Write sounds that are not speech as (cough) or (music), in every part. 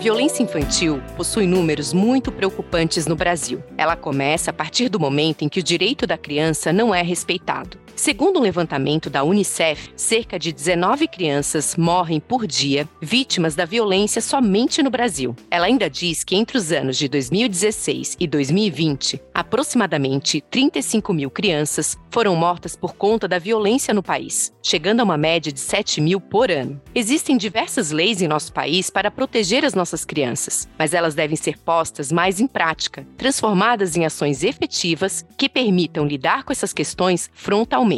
violência infantil possui números muito preocupantes no Brasil. Ela começa a partir do momento em que o direito da criança não é respeitado. Segundo um levantamento da Unicef, cerca de 19 crianças morrem por dia vítimas da violência somente no Brasil. Ela ainda diz que entre os anos de 2016 e 2020, aproximadamente 35 mil crianças foram mortas por conta da violência no país, chegando a uma média de 7 mil por ano. Existem diversas leis em nosso país para proteger as nossas crianças, mas elas devem ser postas mais em prática, transformadas em ações efetivas que permitam lidar com essas questões frontalmente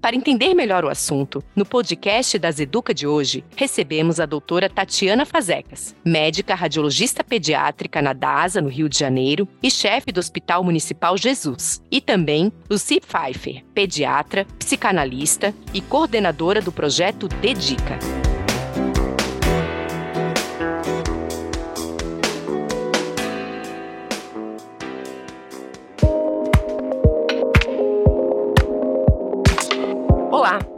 para entender melhor o assunto, no podcast das Educa de hoje, recebemos a doutora Tatiana Fazecas, médica radiologista pediátrica na DASA, no Rio de Janeiro, e chefe do Hospital Municipal Jesus, e também Lucy Pfeiffer, pediatra, psicanalista e coordenadora do projeto Dedica. Olá,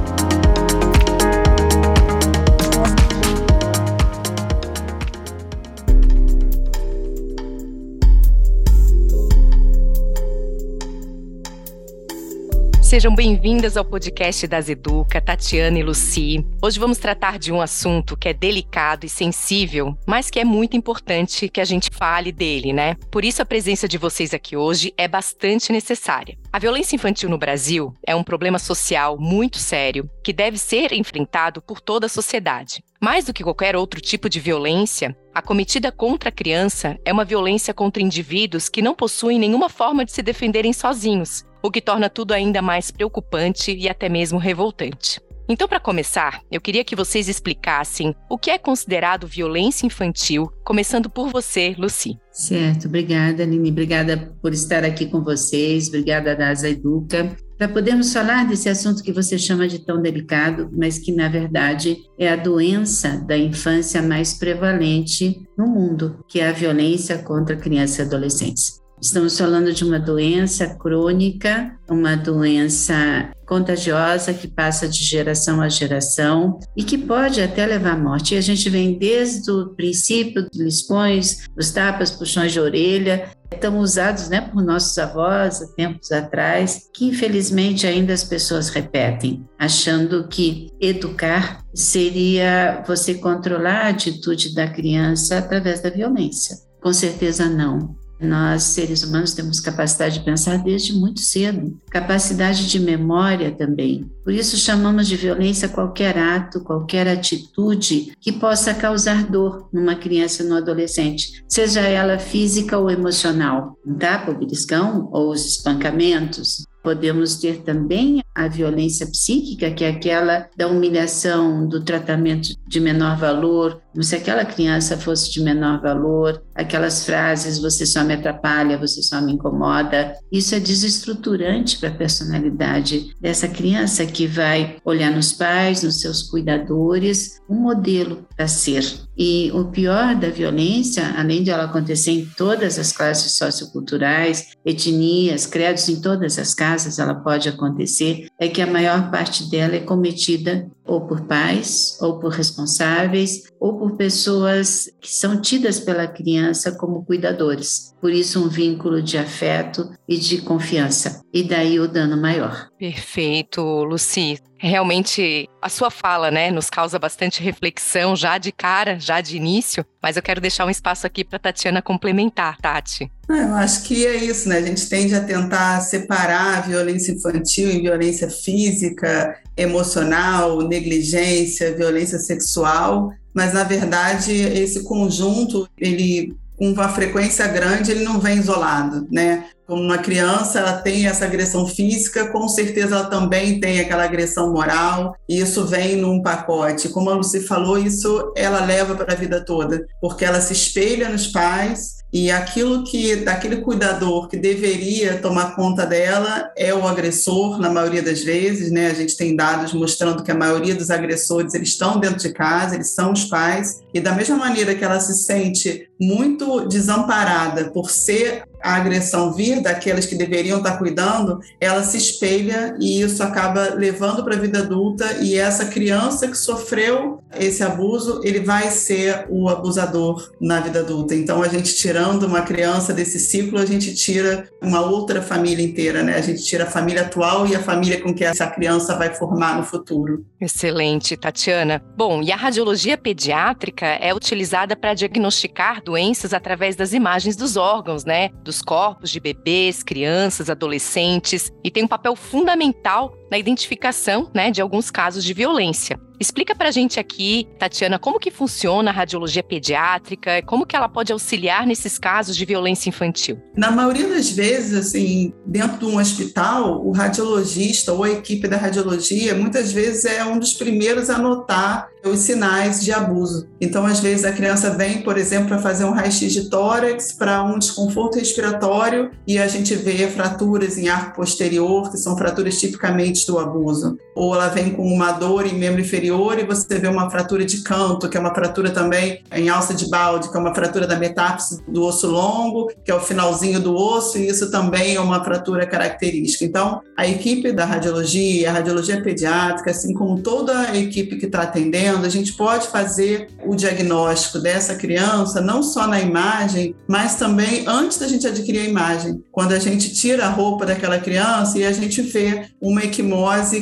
Sejam bem-vindas ao podcast das Educa, Tatiana e Luci. Hoje vamos tratar de um assunto que é delicado e sensível, mas que é muito importante que a gente fale dele, né? Por isso a presença de vocês aqui hoje é bastante necessária. A violência infantil no Brasil é um problema social muito sério que deve ser enfrentado por toda a sociedade. Mais do que qualquer outro tipo de violência, a cometida contra a criança é uma violência contra indivíduos que não possuem nenhuma forma de se defenderem sozinhos o que torna tudo ainda mais preocupante e até mesmo revoltante. Então, para começar, eu queria que vocês explicassem o que é considerado violência infantil, começando por você, Luci. Certo, obrigada, Aline. Obrigada por estar aqui com vocês, obrigada, Dasa Educa. Para podermos falar desse assunto que você chama de tão delicado, mas que, na verdade, é a doença da infância mais prevalente no mundo, que é a violência contra crianças e adolescentes. Estamos falando de uma doença crônica, uma doença contagiosa que passa de geração a geração e que pode até levar à morte. E a gente vem desde o princípio dos lispões, os tapas, puxões de orelha, tão usados né, por nossos avós há tempos atrás, que infelizmente ainda as pessoas repetem, achando que educar seria você controlar a atitude da criança através da violência. Com certeza não. Nós, seres humanos, temos capacidade de pensar desde muito cedo, capacidade de memória também. Por isso, chamamos de violência qualquer ato, qualquer atitude que possa causar dor numa criança ou no adolescente, seja ela física ou emocional. Um tapa, o beliscão ou os espancamentos, Podemos ter também a violência psíquica, que é aquela da humilhação, do tratamento de menor valor, se aquela criança fosse de menor valor, aquelas frases: você só me atrapalha, você só me incomoda. Isso é desestruturante para a personalidade dessa criança que vai olhar nos pais, nos seus cuidadores, um modelo para ser. E o pior da violência, além de ela acontecer em todas as classes socioculturais, etnias, credos, em todas as casas ela pode acontecer, é que a maior parte dela é cometida ou por pais, ou por responsáveis, ou por pessoas que são tidas pela criança como cuidadores. Por isso, um vínculo de afeto e de confiança. E daí o dano maior. Perfeito, Luci. Realmente, a sua fala, né, nos causa bastante reflexão já de cara, já de início, mas eu quero deixar um espaço aqui para Tatiana complementar, Tati. Ah, eu acho que é isso, né? A gente tende a tentar separar a violência infantil em violência física, emocional, negligência, violência sexual, mas na verdade esse conjunto, ele com uma frequência grande, ele não vem isolado, né? uma criança ela tem essa agressão física, com certeza ela também tem aquela agressão moral, e isso vem num pacote. Como a Lucy falou, isso ela leva para a vida toda, porque ela se espelha nos pais e aquilo que daquele cuidador que deveria tomar conta dela é o agressor na maioria das vezes, né? A gente tem dados mostrando que a maioria dos agressores eles estão dentro de casa, eles são os pais. E da mesma maneira que ela se sente muito desamparada por ser a agressão vir daqueles que deveriam estar cuidando, ela se espelha e isso acaba levando para a vida adulta e essa criança que sofreu esse abuso, ele vai ser o abusador na vida adulta. Então a gente tirando uma criança desse ciclo, a gente tira uma outra família inteira, né? A gente tira a família atual e a família com que essa criança vai formar no futuro. Excelente, Tatiana. Bom, e a radiologia pediátrica é utilizada para diagnosticar doenças através das imagens dos órgãos, né? dos corpos de bebês, crianças, adolescentes e tem um papel fundamental na identificação né, de alguns casos de violência. Explica para a gente aqui, Tatiana, como que funciona a radiologia pediátrica, como que ela pode auxiliar nesses casos de violência infantil? Na maioria das vezes, assim, dentro de um hospital, o radiologista ou a equipe da radiologia, muitas vezes é um dos primeiros a notar os sinais de abuso. Então, às vezes a criança vem, por exemplo, para fazer um raio-x de tórax para um desconforto respiratório e a gente vê fraturas em arco posterior, que são fraturas tipicamente do abuso. Ou ela vem com uma dor em membro inferior e você vê uma fratura de canto, que é uma fratura também em alça de balde, que é uma fratura da metáfise do osso longo, que é o finalzinho do osso, e isso também é uma fratura característica. Então, a equipe da radiologia, a radiologia pediátrica, assim como toda a equipe que está atendendo, a gente pode fazer o diagnóstico dessa criança, não só na imagem, mas também antes da gente adquirir a imagem. Quando a gente tira a roupa daquela criança e a gente vê uma equimose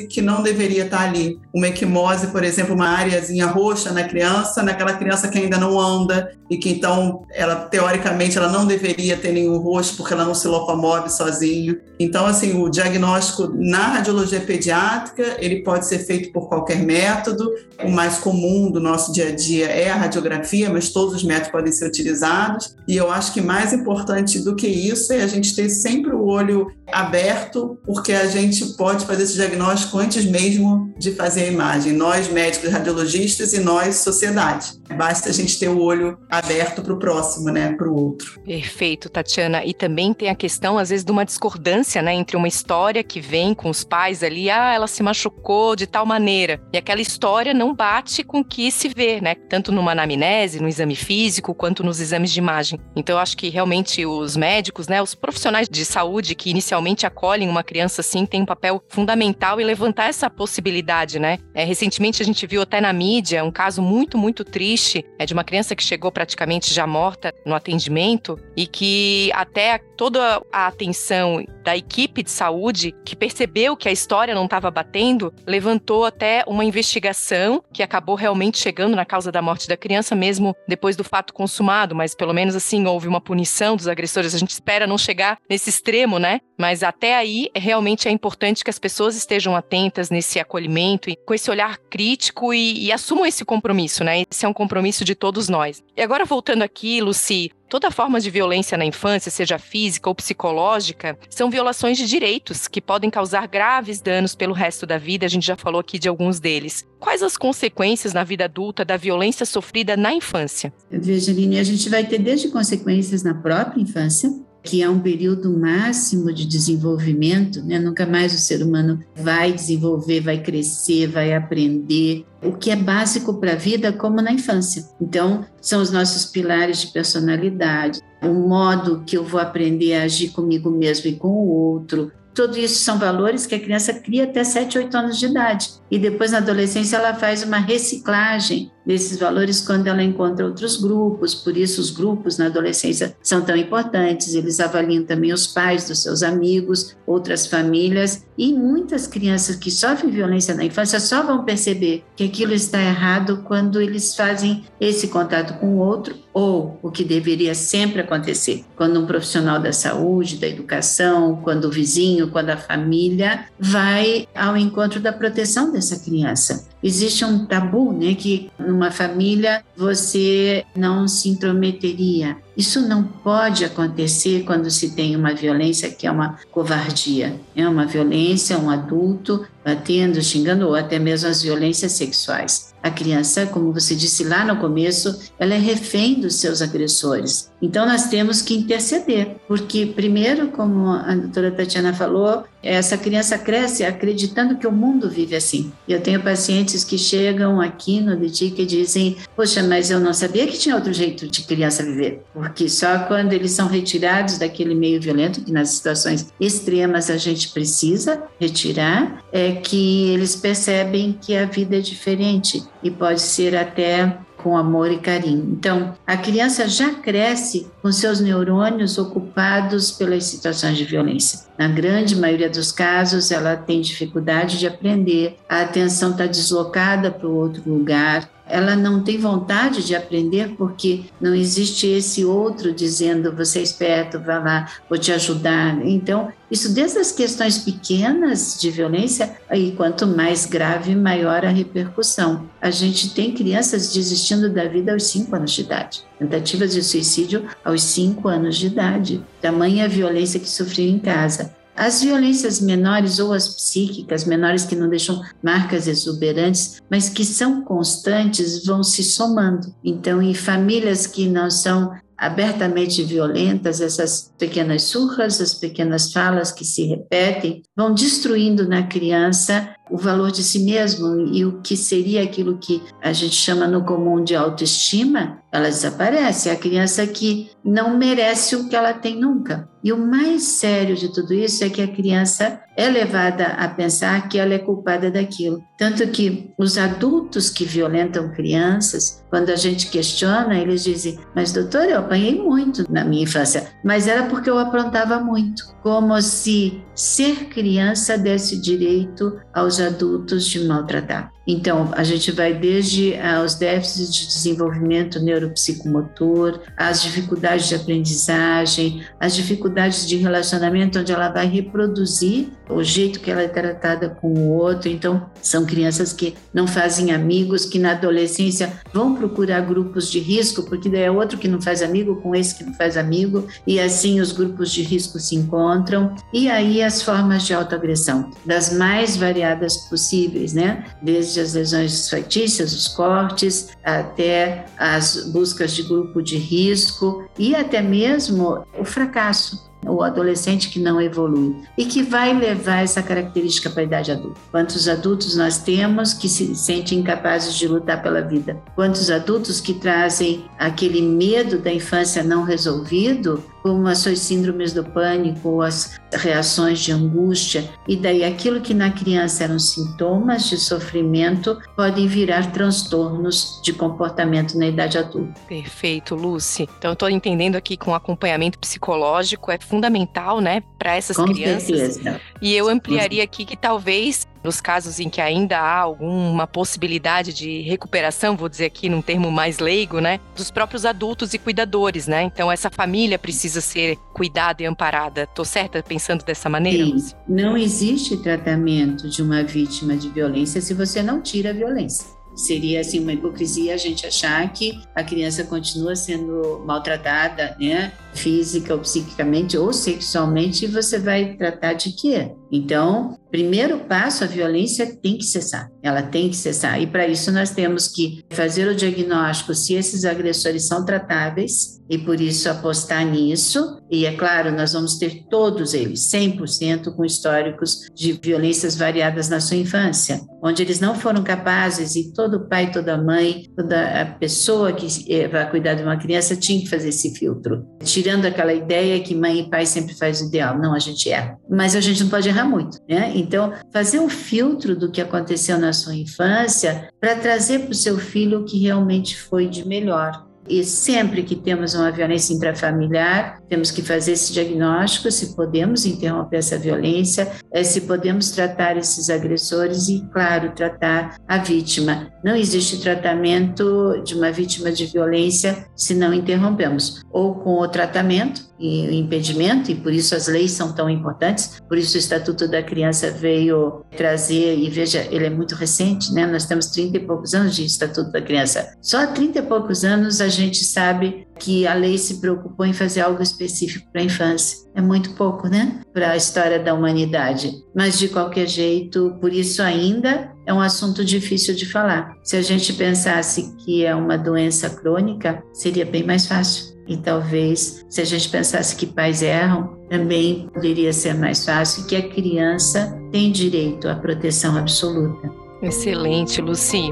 que não deveria estar ali. Uma equimose, por exemplo, uma areazinha roxa na criança, naquela criança que ainda não anda e que então ela teoricamente ela não deveria ter nenhum rosto porque ela não se locomove sozinho. Então assim, o diagnóstico na radiologia pediátrica, ele pode ser feito por qualquer método. O mais comum do nosso dia a dia é a radiografia, mas todos os métodos podem ser utilizados. E eu acho que mais importante do que isso é a gente ter sempre o olho aberto, porque a gente pode fazer esse diagnóstico antes mesmo de fazer a imagem. Nós, médicos radiologistas, e nós, sociedade. Basta a gente ter o olho aberto para o próximo, né, para o outro. Perfeito, Tatiana. E também tem a questão, às vezes, de uma discordância, né, entre uma história que vem com os pais ali, ah, ela se machucou de tal maneira, e aquela história não bate com o que se vê, né, tanto numa anamnese, no exame físico, quanto nos exames de imagem. Então, eu acho que realmente os médicos, né, os profissionais de saúde que inicialmente acolhem uma criança assim, têm um papel fundamental em levantar essa possibilidade, né? É, recentemente a gente viu até na mídia um caso muito, muito triste é de uma criança que chegou praticamente já morta no atendimento e que até toda a atenção da equipe de saúde, que percebeu que a história não estava batendo, levantou até uma investigação que acabou realmente chegando na causa da morte da criança, mesmo depois do fato consumado, mas pelo menos assim houve uma punição dos agressores. A gente espera não chegar nesse extremo, né? Mas até aí realmente é importante que as pessoas estejam atentas nesse acolhimento e com esse olhar crítico e, e assumam esse compromisso, né? Esse é um compromisso de todos nós. E agora voltando aqui, Luci, Toda forma de violência na infância, seja física ou psicológica, são violações de direitos que podem causar graves danos pelo resto da vida. A gente já falou aqui de alguns deles. Quais as consequências na vida adulta da violência sofrida na infância? Veja, Aline, a gente vai ter desde consequências na própria infância, que é um período máximo de desenvolvimento, né? Nunca mais o ser humano vai desenvolver, vai crescer, vai aprender, o que é básico para a vida, como na infância. Então, são os nossos pilares de personalidade, o modo que eu vou aprender a agir comigo mesmo e com o outro, tudo isso são valores que a criança cria até 7, 8 anos de idade. E depois, na adolescência, ela faz uma reciclagem desses valores quando ela encontra outros grupos. Por isso, os grupos na adolescência são tão importantes. Eles avaliam também os pais dos seus amigos, outras famílias. E muitas crianças que sofrem violência na infância só vão perceber que aquilo está errado quando eles fazem esse contato com o outro, ou o que deveria sempre acontecer, quando um profissional da saúde, da educação, quando o vizinho, quando a família vai ao encontro da proteção dessa criança. Existe um tabu, né, que numa família você não se intrometeria. Isso não pode acontecer quando se tem uma violência que é uma covardia. É uma violência, um adulto batendo, xingando ou até mesmo as violências sexuais. A criança, como você disse lá no começo, ela é refém dos seus agressores. Então nós temos que interceder, porque primeiro, como a doutora Tatiana falou, essa criança cresce acreditando que o mundo vive assim. Eu tenho pacientes que chegam aqui no DITIC e dizem: Poxa, mas eu não sabia que tinha outro jeito de criança viver. Porque só quando eles são retirados daquele meio violento, que nas situações extremas a gente precisa retirar, é que eles percebem que a vida é diferente e pode ser até com amor e carinho. Então, a criança já cresce com seus neurônios ocupados pelas situações de violência. Na grande maioria dos casos, ela tem dificuldade de aprender, a atenção está deslocada para o outro lugar, ela não tem vontade de aprender porque não existe esse outro dizendo você é esperto, vai lá, vou te ajudar. Então, isso desde as questões pequenas de violência, aí quanto mais grave, maior a repercussão. A gente tem crianças desistindo da vida aos 5 anos de idade. Tentativas de suicídio aos 5 anos de idade. Tamanha violência que sofreu em casa. As violências menores ou as psíquicas, menores que não deixam marcas exuberantes, mas que são constantes, vão se somando. Então, em famílias que não são abertamente violentas, essas pequenas surras, as pequenas falas que se repetem, vão destruindo na criança o valor de si mesmo e o que seria aquilo que a gente chama no comum de autoestima, ela desaparece. É a criança que não merece o que ela tem nunca. E o mais sério de tudo isso é que a criança é levada a pensar que ela é culpada daquilo. Tanto que os adultos que violentam crianças, quando a gente questiona, eles dizem: Mas, doutor, eu apanhei muito na minha infância, mas era porque eu aprontava muito. Como se ser criança desse direito aos adultos de maltratar. Então, a gente vai desde ah, os déficits de desenvolvimento neuropsicomotor, as dificuldades de aprendizagem, as dificuldades de relacionamento, onde ela vai reproduzir o jeito que ela é tratada com o outro. Então, são crianças que não fazem amigos, que na adolescência vão procurar grupos de risco, porque daí é outro que não faz amigo com esse que não faz amigo, e assim os grupos de risco se encontram. E aí as formas de autoagressão, das mais variadas possíveis, né? Desde desde as lesões factícias, os cortes, até as buscas de grupo de risco e até mesmo o fracasso o adolescente que não evolui e que vai levar essa característica para a idade adulta. Quantos adultos nós temos que se sentem incapazes de lutar pela vida? Quantos adultos que trazem aquele medo da infância não resolvido, como as suas síndromes do pânico, ou as reações de angústia, e daí aquilo que na criança eram sintomas de sofrimento podem virar transtornos de comportamento na idade adulta. Perfeito, Lucy. Então, estou entendendo aqui com acompanhamento psicológico é fundamental, né, para essas Com crianças. Certeza. E eu ampliaria aqui que talvez nos casos em que ainda há alguma possibilidade de recuperação, vou dizer aqui num termo mais leigo, né, dos próprios adultos e cuidadores, né? Então essa família precisa ser cuidada e amparada. Tô certa pensando dessa maneira? Sim. Não existe tratamento de uma vítima de violência se você não tira a violência. Seria assim uma hipocrisia a gente achar que a criança continua sendo maltratada, né, física ou psiquicamente ou sexualmente, e você vai tratar de quê? Então, primeiro passo, a violência tem que cessar. Ela tem que cessar. E para isso nós temos que fazer o diagnóstico se esses agressores são tratáveis e por isso apostar nisso. E é claro, nós vamos ter todos eles, 100% com históricos de violências variadas na sua infância, onde eles não foram capazes e todo pai, toda mãe, toda a pessoa que eh, vai cuidar de uma criança tinha que fazer esse filtro, tirando aquela ideia que mãe e pai sempre faz o ideal. Não, a gente erra. Mas a gente não pode errar muito, né? Então, fazer um filtro do que aconteceu na sua infância para trazer para o seu filho o que realmente foi de melhor. E sempre que temos uma violência intrafamiliar, temos que fazer esse diagnóstico, se podemos interromper essa violência, eh, se podemos tratar esses agressores e, claro, tratar a vítima. Não existe tratamento de uma vítima de violência se não interrompemos. ou com o tratamento e o impedimento, e por isso as leis são tão importantes, por isso o Estatuto da Criança veio trazer, e veja, ele é muito recente, né? Nós temos 30 e poucos anos de Estatuto da Criança. Só há 30 e poucos anos a gente sabe que a lei se preocupou em fazer algo específico para a infância. É muito pouco, né? Para a história da humanidade. Mas, de qualquer jeito, por isso ainda é um assunto difícil de falar. Se a gente pensasse que é uma doença crônica, seria bem mais fácil. E talvez, se a gente pensasse que pais erram, também poderia ser mais fácil que a criança tem direito à proteção absoluta. Excelente, Luci.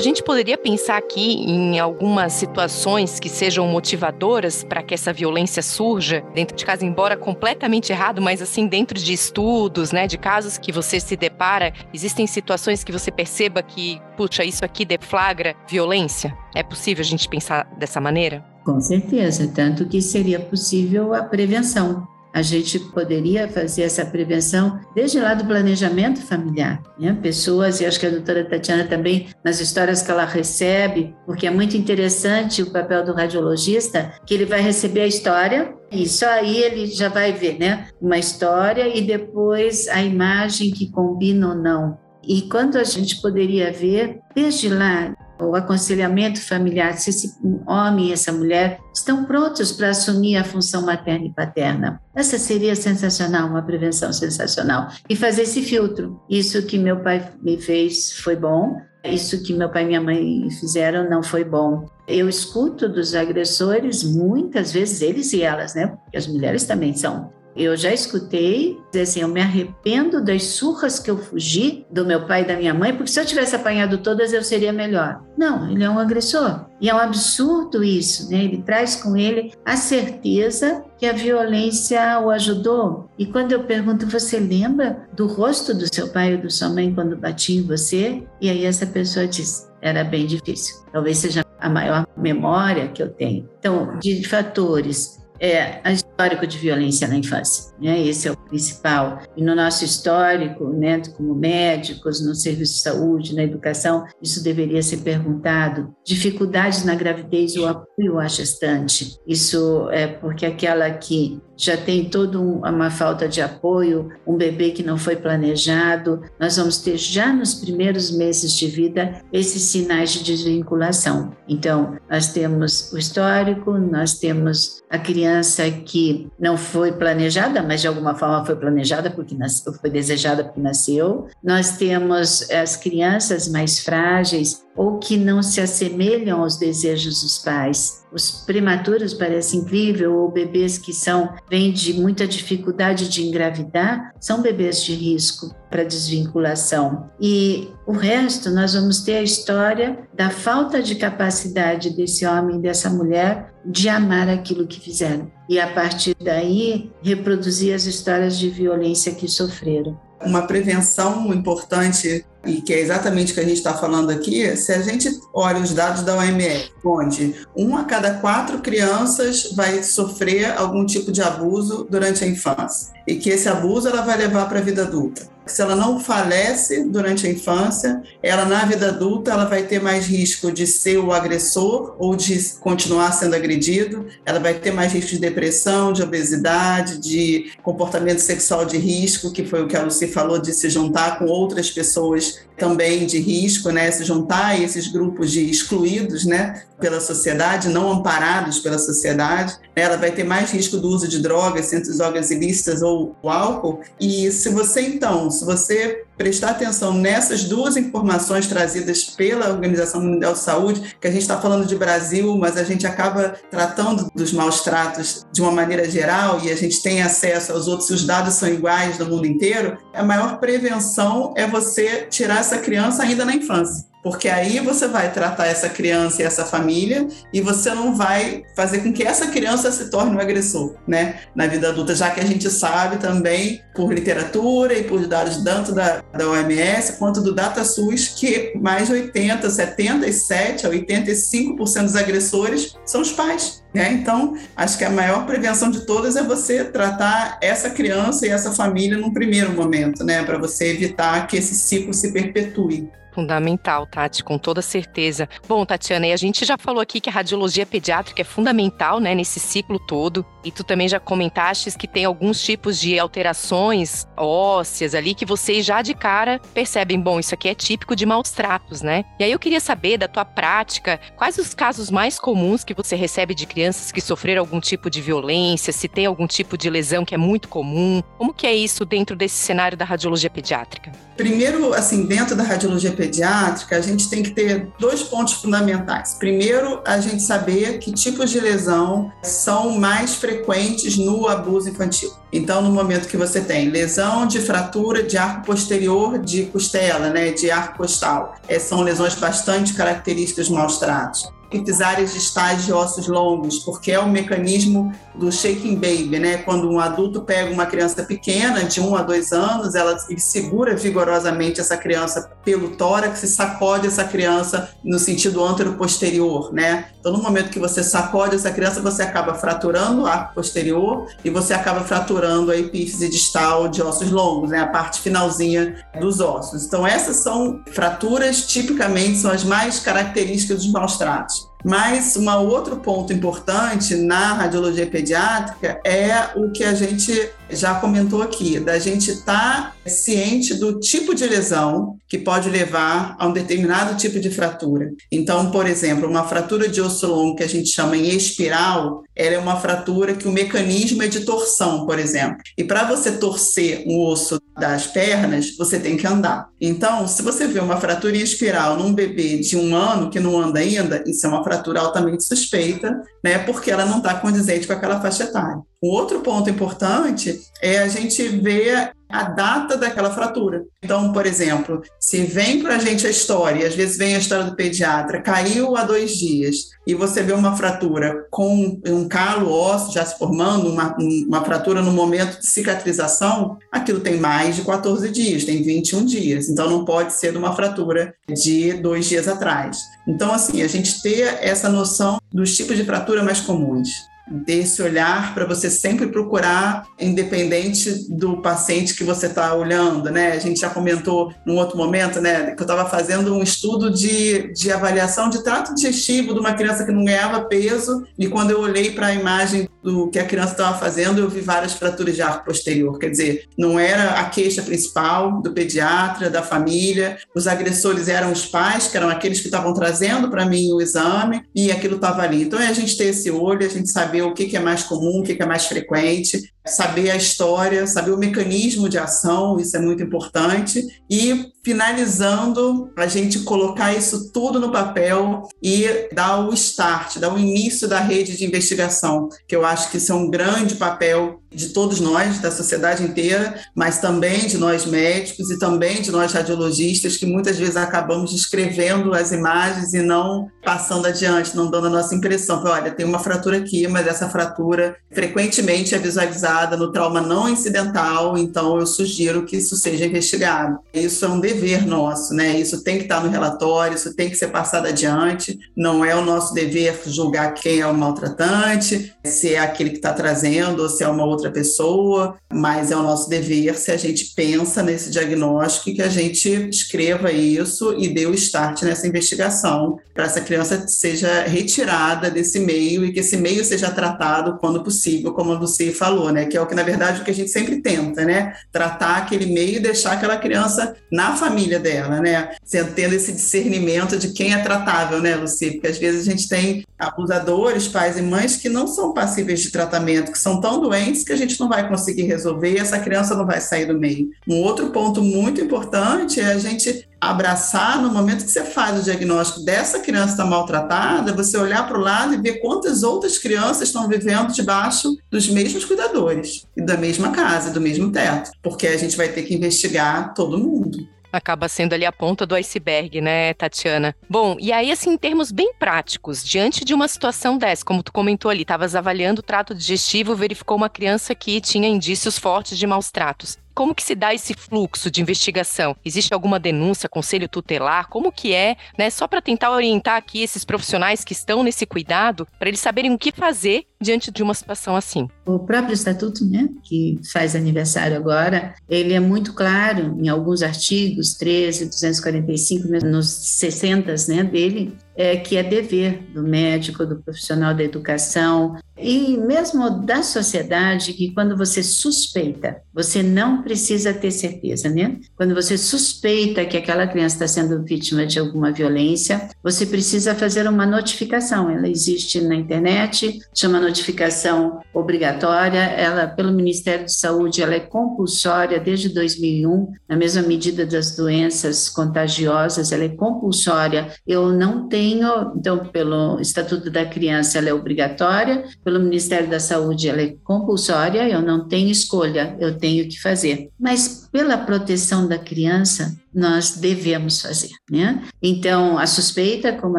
A gente poderia pensar aqui em algumas situações que sejam motivadoras para que essa violência surja dentro de casa, embora completamente errado, mas assim dentro de estudos, né, de casos que você se depara, existem situações que você perceba que, puxa, isso aqui deflagra violência? É possível a gente pensar dessa maneira? Com certeza, tanto que seria possível a prevenção a gente poderia fazer essa prevenção desde lá do planejamento familiar. Né? Pessoas, e acho que a doutora Tatiana também, nas histórias que ela recebe, porque é muito interessante o papel do radiologista, que ele vai receber a história e só aí ele já vai ver né? uma história e depois a imagem que combina ou não. E quando a gente poderia ver, desde lá, o aconselhamento familiar, se esse homem e essa mulher estão prontos para assumir a função materna e paterna. Essa seria sensacional, uma prevenção sensacional. E fazer esse filtro. Isso que meu pai me fez foi bom, isso que meu pai e minha mãe fizeram não foi bom. Eu escuto dos agressores muitas vezes eles e elas, né? Porque as mulheres também são eu já escutei dizer assim: eu me arrependo das surras que eu fugi do meu pai e da minha mãe, porque se eu tivesse apanhado todas eu seria melhor. Não, ele é um agressor. E é um absurdo isso, né? Ele traz com ele a certeza que a violência o ajudou. E quando eu pergunto, você lembra do rosto do seu pai ou da sua mãe quando batia em você? E aí essa pessoa diz: era bem difícil. Talvez seja a maior memória que eu tenho. Então, de fatores é a histórico de violência na infância. Né? Esse é o principal. E no nosso histórico, né, como médicos, no serviço de saúde, na educação, isso deveria ser perguntado. Dificuldades na gravidez ou apoio à gestante. Isso é porque aquela que já tem toda uma falta de apoio, um bebê que não foi planejado, nós vamos ter já nos primeiros meses de vida esses sinais de desvinculação. Então, nós temos o histórico, nós temos a criança que não foi planejada, mas de alguma forma foi planejada porque nasceu, foi desejada porque nasceu. Nós temos as crianças mais frágeis ou que não se assemelham aos desejos dos pais. Os prematuros parece incrível, ou bebês que são vêm de muita dificuldade de engravidar, são bebês de risco para desvinculação. E o resto nós vamos ter a história da falta de capacidade desse homem dessa mulher de amar aquilo que fizeram. E a partir daí reproduzir as histórias de violência que sofreram. Uma prevenção importante e que é exatamente o que a gente está falando aqui, se a gente olha os dados da OMS, onde uma a cada quatro crianças vai sofrer algum tipo de abuso durante a infância, e que esse abuso ela vai levar para a vida adulta. Se ela não falece durante a infância, ela na vida adulta ela vai ter mais risco de ser o agressor ou de continuar sendo agredido, ela vai ter mais risco de depressão, de obesidade, de comportamento sexual de risco, que foi o que a Lucy falou de se juntar com outras pessoas também de risco, né, se juntar a esses grupos de excluídos, né, pela sociedade, não amparados pela sociedade. Ela vai ter mais risco do uso de drogas, entre drogas ilícitas ou álcool. E se você então, se você prestar atenção nessas duas informações trazidas pela Organização Mundial de Saúde, que a gente está falando de Brasil, mas a gente acaba tratando dos maus tratos de uma maneira geral e a gente tem acesso aos outros os dados são iguais no mundo inteiro, a maior prevenção é você tirar essa criança ainda na infância. Porque aí você vai tratar essa criança e essa família e você não vai fazer com que essa criança se torne um agressor, né, na vida adulta, já que a gente sabe também por literatura e por dados tanto da, da OMS quanto do DataSUS que mais de 80, 77 a 85% dos agressores são os pais. Né? Então, acho que a maior prevenção de todas é você tratar essa criança e essa família num primeiro momento, né? para você evitar que esse ciclo se perpetue. Fundamental, Tati, com toda certeza. Bom, Tatiana, e a gente já falou aqui que a radiologia pediátrica é fundamental, né, nesse ciclo todo. E tu também já comentaste que tem alguns tipos de alterações ósseas ali que vocês já de cara percebem, bom, isso aqui é típico de maus tratos, né? E aí eu queria saber da tua prática, quais os casos mais comuns que você recebe de crianças que sofreram algum tipo de violência, se tem algum tipo de lesão que é muito comum? Como que é isso dentro desse cenário da radiologia pediátrica? Primeiro, assim, dentro da radiologia pediátrica, a gente tem que ter dois pontos fundamentais. Primeiro, a gente saber que tipos de lesão são mais frequentes no abuso infantil. Então, no momento que você tem lesão de fratura de arco posterior de costela, né, de arco costal, é, são lesões bastante características maus tratos áreas distais de ossos longos, porque é o mecanismo do shaking baby, né? Quando um adulto pega uma criança pequena, de um a dois anos, ela ele segura vigorosamente essa criança pelo tórax e sacode essa criança no sentido antero-posterior, né? Então, no momento que você sacode essa criança, você acaba fraturando o arco posterior e você acaba fraturando a epífise distal de ossos longos, né? A parte finalzinha dos ossos. Então, essas são fraturas, tipicamente, são as mais características dos maus tratos. Mas um outro ponto importante na radiologia pediátrica é o que a gente já comentou aqui, da gente estar tá ciente do tipo de lesão que pode levar a um determinado tipo de fratura. Então, por exemplo, uma fratura de osso longo que a gente chama em espiral, ela é uma fratura que o mecanismo é de torção, por exemplo. E para você torcer um osso das pernas, você tem que andar. Então, se você vê uma fratura em espiral num bebê de um ano que não anda ainda, isso é uma fratura altamente suspeita, né? Porque ela não está condizente com aquela faixa etária. Um outro ponto importante é a gente ver a data daquela fratura. Então, por exemplo, se vem para a gente a história, às vezes vem a história do pediatra, caiu há dois dias, e você vê uma fratura com um calo ósseo já se formando, uma, uma fratura no momento de cicatrização, aquilo tem mais de 14 dias, tem 21 dias. Então, não pode ser de uma fratura de dois dias atrás. Então, assim, a gente ter essa noção dos tipos de fratura mais comuns desse olhar para você sempre procurar, independente do paciente que você está olhando, né? A gente já comentou num outro momento, né, que eu estava fazendo um estudo de, de avaliação de trato digestivo de uma criança que não ganhava peso, e quando eu olhei para a imagem do que a criança estava fazendo, eu vi várias fraturas de arco posterior. Quer dizer, não era a queixa principal do pediatra, da família, os agressores eram os pais, que eram aqueles que estavam trazendo para mim o exame, e aquilo estava ali. Então é a gente ter esse olho, a gente saber o que, que é mais comum, o que, que é mais frequente, saber a história, saber o mecanismo de ação, isso é muito importante, e finalizando, a gente colocar isso tudo no papel e dar o start, dar o início da rede de investigação, que eu acho que isso é um grande papel de todos nós, da sociedade inteira, mas também de nós médicos e também de nós radiologistas, que muitas vezes acabamos escrevendo as imagens e não passando adiante, não dando a nossa impressão. Olha, tem uma fratura aqui, mas essa fratura frequentemente é visualizada no trauma não incidental, então eu sugiro que isso seja investigado. Isso é um dever nosso, né? Isso tem que estar no relatório, isso tem que ser passado adiante. Não é o nosso dever julgar quem é o maltratante, se é aquele que está trazendo ou se é uma outra pessoa, mas é o nosso dever, se a gente pensa nesse diagnóstico, que a gente escreva isso e dê o start nessa investigação, para essa criança seja retirada desse meio e que esse meio seja tratado quando possível, como Lucy falou, né? Que é o que, na verdade, o que a gente sempre tenta, né? Tratar aquele meio e deixar aquela criança na família dela, né? Tendo esse discernimento de quem é tratável, né, Lucy? Porque às vezes a gente tem abusadores, pais e mães que não são passíveis de tratamento, que são tão doentes que a gente não vai conseguir resolver e essa criança não vai sair do meio. Um outro ponto muito importante é a gente abraçar no momento que você faz o diagnóstico dessa criança está maltratada, você olhar para o lado e ver quantas outras crianças estão vivendo debaixo dos mesmos cuidadores e da mesma casa, do mesmo teto, porque a gente vai ter que investigar todo mundo. Acaba sendo ali a ponta do iceberg, né, Tatiana? Bom, e aí, assim, em termos bem práticos, diante de uma situação dessa, como tu comentou ali, estavas avaliando o trato digestivo, verificou uma criança que tinha indícios fortes de maus tratos. Como que se dá esse fluxo de investigação? Existe alguma denúncia, conselho tutelar? Como que é, né? Só para tentar orientar aqui esses profissionais que estão nesse cuidado, para eles saberem o que fazer diante de uma situação assim. O próprio estatuto, né, que faz aniversário agora, ele é muito claro em alguns artigos, 13, 245, né, nos 60 né, dele, é, que é dever do médico, do profissional da educação e mesmo da sociedade que quando você suspeita, você não precisa ter certeza, né? Quando você suspeita que aquela criança está sendo vítima de alguma violência, você precisa fazer uma notificação. Ela existe na internet, chama notificação obrigatória. Ela, pelo Ministério de Saúde, ela é compulsória desde 2001, na mesma medida das doenças contagiosas, ela é compulsória. Eu não tenho, então, pelo Estatuto da Criança, ela é obrigatória pelo Ministério da Saúde, ela é compulsória, eu não tenho escolha, eu tenho que fazer. Mas pela proteção da criança, nós devemos fazer, né? Então, a suspeita, como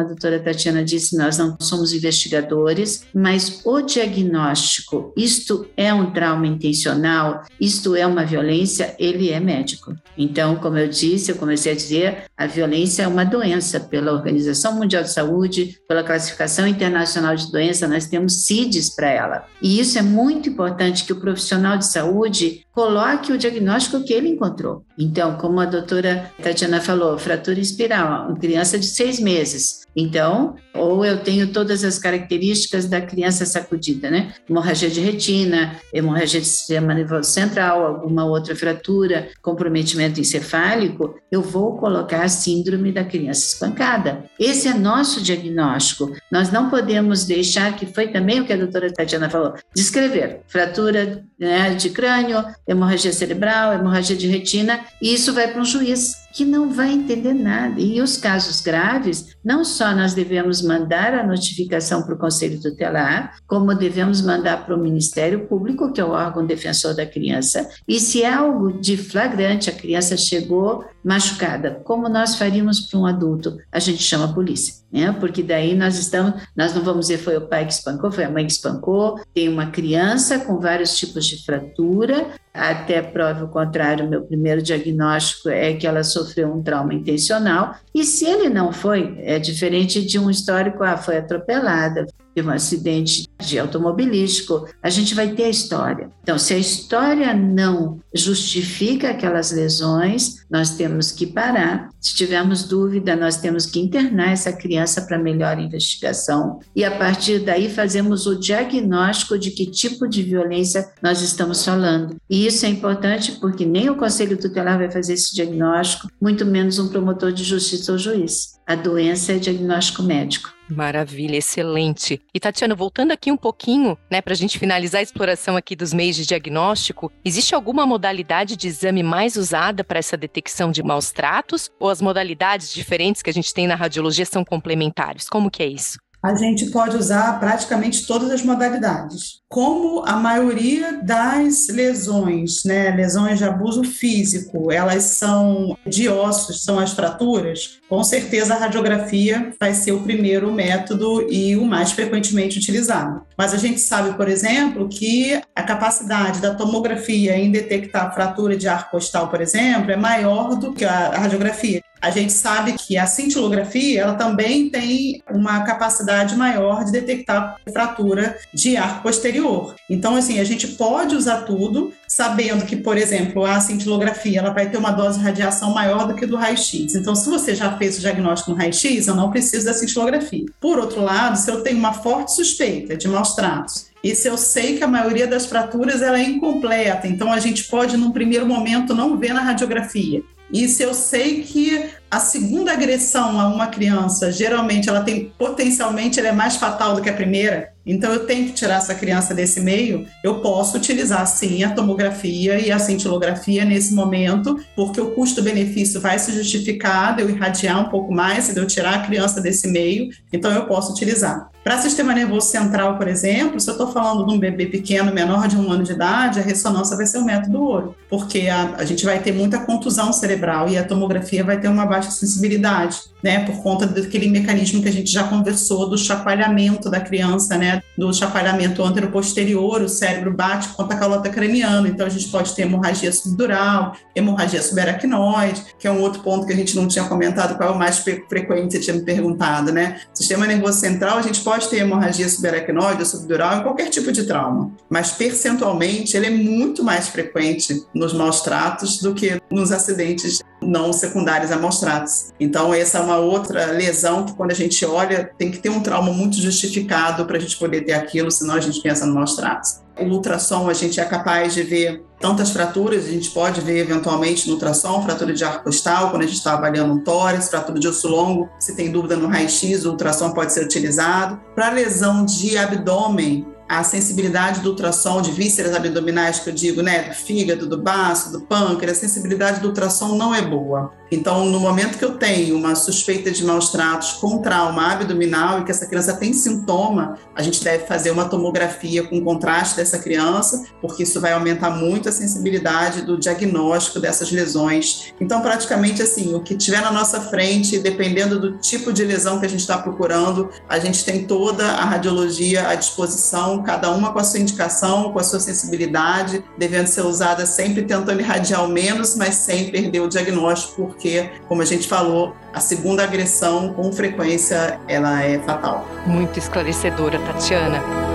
a doutora Tatiana disse, nós não somos investigadores, mas o diagnóstico, isto é um trauma intencional, isto é uma violência, ele é médico. Então, como eu disse, eu comecei a dizer, a violência é uma doença pela Organização Mundial de Saúde, pela Classificação Internacional de Doença, nós temos CIDs para ela. E isso é muito importante que o profissional de saúde coloque o diagnóstico que ele encontrou. Então, como a doutora Tatiana falou, fratura espiral, uma criança de seis meses. Então, ou eu tenho todas as características da criança sacudida, né? Hemorragia de retina, hemorragia de sistema nervoso central, alguma outra fratura, comprometimento encefálico, eu vou colocar a síndrome da criança espancada. Esse é nosso diagnóstico. Nós não podemos deixar, que foi também o que a doutora Tatiana falou, descrever fratura né, de crânio, hemorragia cerebral, hemorragia de retina, e isso vai para um juiz que não vai entender nada. E os casos graves, não só nós devemos mandar a notificação para o Conselho Tutelar, como devemos mandar para o Ministério Público, que é o órgão defensor da criança. E se é algo de flagrante, a criança chegou machucada, como nós faríamos para um adulto? A gente chama a polícia, né? Porque daí nós estamos, nós não vamos dizer foi o pai que espancou, foi a mãe que espancou, tem uma criança com vários tipos de fratura, até prova o contrário, meu primeiro diagnóstico é que ela sofreu um trauma intencional. E se ele não foi, é diferente de um histórico, ah, foi atropelada, de um acidente de automobilístico, a gente vai ter a história. Então, se a história não justifica aquelas lesões, nós temos que parar. Se tivermos dúvida, nós temos que internar essa criança para melhor investigação e a partir daí fazemos o diagnóstico de que tipo de violência nós estamos falando. E isso é importante porque nem o conselho tutelar vai fazer esse diagnóstico, muito menos um promotor de justiça ou juiz. A doença é diagnóstico médico. Maravilha, excelente. E Tatiana, voltando aqui um pouquinho, né, para a gente finalizar a exploração aqui dos meios de diagnóstico, existe alguma modalidade de exame mais usada para essa detecção de maus tratos? Ou as modalidades diferentes que a gente tem na radiologia são complementares? Como que é isso? A gente pode usar praticamente todas as modalidades. Como a maioria das lesões, né, lesões de abuso físico, elas são de ossos, são as fraturas, com certeza a radiografia vai ser o primeiro método e o mais frequentemente utilizado. Mas a gente sabe, por exemplo, que a capacidade da tomografia em detectar fratura de arco costal, por exemplo, é maior do que a radiografia. A gente sabe que a cintilografia ela também tem uma capacidade maior de detectar fratura de arco posterior. Então, assim, a gente pode usar tudo, sabendo que, por exemplo, a cintilografia ela vai ter uma dose de radiação maior do que do raio-x. Então, se você já fez o diagnóstico no raio-x, eu não preciso da cintilografia. Por outro lado, se eu tenho uma forte suspeita de maus tratos e se eu sei que a maioria das fraturas ela é incompleta, então a gente pode, num primeiro momento, não ver na radiografia. E se eu sei que a segunda agressão a uma criança, geralmente ela tem potencialmente ela é mais fatal do que a primeira, então eu tenho que tirar essa criança desse meio, eu posso utilizar sim a tomografia e a cintilografia nesse momento, porque o custo-benefício vai se justificar de eu irradiar um pouco mais, de eu tirar a criança desse meio, então eu posso utilizar. Para sistema nervoso central, por exemplo, se eu estou falando de um bebê pequeno, menor de um ano de idade, a ressonância vai ser o método ouro, porque a, a gente vai ter muita contusão cerebral e a tomografia vai ter uma baixa sensibilidade, né, por conta daquele mecanismo que a gente já conversou do chacoalhamento da criança, né, do chacoalhamento antero-posterior, o cérebro bate contra a calota craniana, então a gente pode ter hemorragia subdural, hemorragia subaracnoide, que é um outro ponto que a gente não tinha comentado, qual é o mais frequente, você tinha me perguntado, né? Sistema nervoso central, a gente pode ter hemorragia subaracnoide ou subdural em qualquer tipo de trauma, mas percentualmente ele é muito mais frequente nos maus tratos do que nos acidentes não secundários a maus tratos. Então, essa é uma outra lesão que, quando a gente olha, tem que ter um trauma muito justificado para a gente poder ter aquilo, senão a gente pensa no maus tratos. O ultrassom, a gente é capaz de ver tantas fraturas, a gente pode ver eventualmente no ultrassom, fratura de arco costal, quando a gente está avaliando um tórax, fratura de osso longo, se tem dúvida no raio-x, o ultrassom pode ser utilizado. Para lesão de abdômen, a sensibilidade do ultrassom de vísceras abdominais, que eu digo, né, do fígado, do baço, do pâncreas, a sensibilidade do ultrassom não é boa. Então, no momento que eu tenho uma suspeita de maus tratos com trauma abdominal e que essa criança tem sintoma, a gente deve fazer uma tomografia com contraste dessa criança, porque isso vai aumentar muito a sensibilidade do diagnóstico dessas lesões. Então, praticamente assim, o que tiver na nossa frente, dependendo do tipo de lesão que a gente está procurando, a gente tem toda a radiologia à disposição cada uma com a sua indicação, com a sua sensibilidade, devendo ser usada sempre tentando irradiar o menos, mas sem perder o diagnóstico, porque, como a gente falou, a segunda agressão, com frequência, ela é fatal. Muito esclarecedora, Tatiana.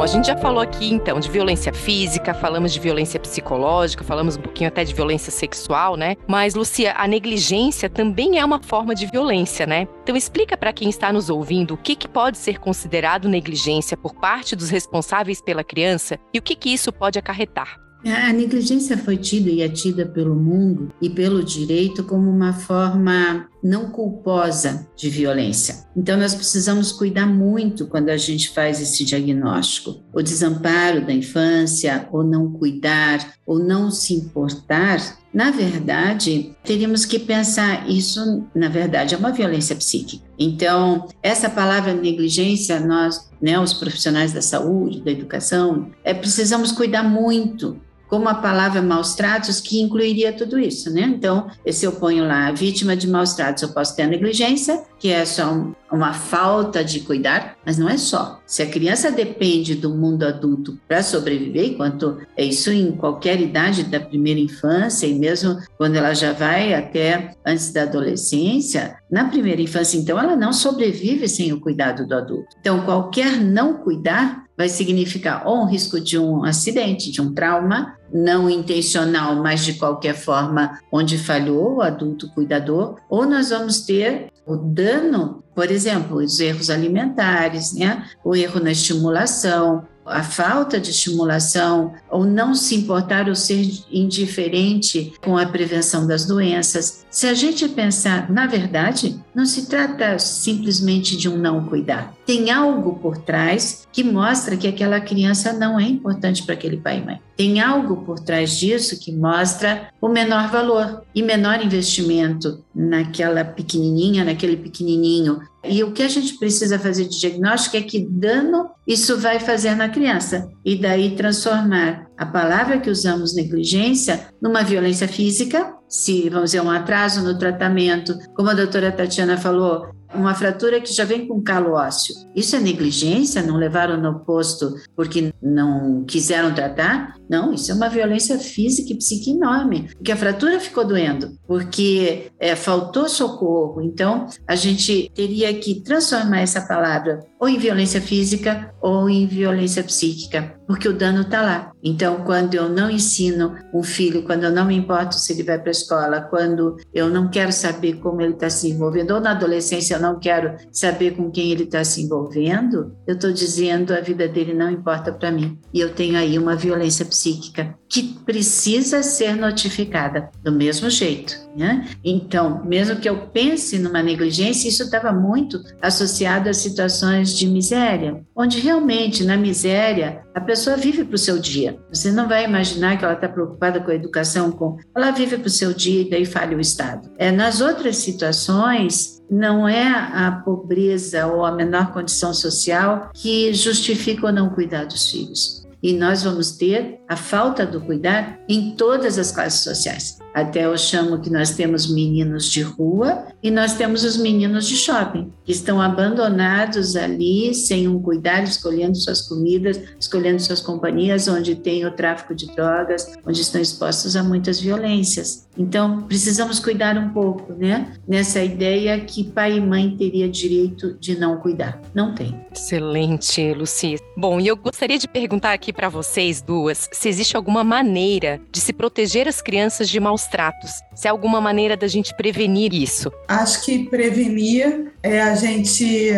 Bom, a gente já falou aqui então de violência física, falamos de violência psicológica, falamos um pouquinho até de violência sexual, né? Mas, Lucia, a negligência também é uma forma de violência, né? Então, explica para quem está nos ouvindo o que, que pode ser considerado negligência por parte dos responsáveis pela criança e o que, que isso pode acarretar. A negligência foi tida e é tida pelo mundo e pelo direito como uma forma não culposa de violência. Então, nós precisamos cuidar muito quando a gente faz esse diagnóstico. O desamparo da infância, ou não cuidar, ou não se importar, na verdade, teríamos que pensar isso, na verdade, é uma violência psíquica. Então, essa palavra negligência, nós, né, os profissionais da saúde, da educação, é, precisamos cuidar muito como a palavra maus tratos, que incluiria tudo isso, né? Então, se eu ponho lá vítima de maus tratos, eu posso ter a negligência, que é só uma falta de cuidar, mas não é só. Se a criança depende do mundo adulto para sobreviver, enquanto é isso em qualquer idade da primeira infância e mesmo quando ela já vai até antes da adolescência, na primeira infância, então, ela não sobrevive sem o cuidado do adulto. Então, qualquer não cuidar vai significar ou um risco de um acidente, de um trauma, não intencional, mas de qualquer forma, onde falhou o adulto cuidador, ou nós vamos ter o dano, por exemplo, os erros alimentares, né? o erro na estimulação, a falta de estimulação ou não se importar ou ser indiferente com a prevenção das doenças. Se a gente pensar, na verdade, não se trata simplesmente de um não cuidar. Tem algo por trás que mostra que aquela criança não é importante para aquele pai e mãe. Tem algo por trás disso que mostra o menor valor e menor investimento naquela pequenininha, naquele pequenininho. E o que a gente precisa fazer de diagnóstico é que dano isso vai fazer na criança. E daí transformar a palavra que usamos negligência numa violência física, se vamos dizer um atraso no tratamento, como a doutora Tatiana falou, uma fratura que já vem com calo ósseo. Isso é negligência? Não levaram no posto porque não quiseram tratar? Não, isso é uma violência física e psíquica enorme, porque a fratura ficou doendo, porque é, faltou socorro. Então, a gente teria que transformar essa palavra ou em violência física ou em violência psíquica, porque o dano está lá. Então, quando eu não ensino um filho, quando eu não me importo se ele vai para a escola, quando eu não quero saber como ele está se envolvendo, ou na adolescência eu não quero saber com quem ele está se envolvendo, eu estou dizendo a vida dele não importa para mim. E eu tenho aí uma violência psíquica que precisa ser notificada do mesmo jeito. Né? Então, mesmo que eu pense numa negligência, isso estava muito associado a situações de miséria, onde realmente na miséria a pessoa vive para o seu dia. Você não vai imaginar que ela está preocupada com a educação, com ela vive para o seu dia e daí falha o Estado. É, nas outras situações, não é a pobreza ou a menor condição social que justifica ou não cuidar dos filhos. E nós vamos ter a falta do cuidar em todas as classes sociais. Até eu chamo que nós temos meninos de rua e nós temos os meninos de shopping, que estão abandonados ali, sem um cuidado, escolhendo suas comidas, escolhendo suas companhias, onde tem o tráfico de drogas, onde estão expostos a muitas violências. Então, precisamos cuidar um pouco, né? Nessa ideia que pai e mãe teria direito de não cuidar. Não tem. Excelente, Luci. Bom, e eu gostaria de perguntar aqui para vocês duas se existe alguma maneira de se proteger as crianças de maus tratos. Se há alguma maneira da gente prevenir isso. Acho que prevenir é a gente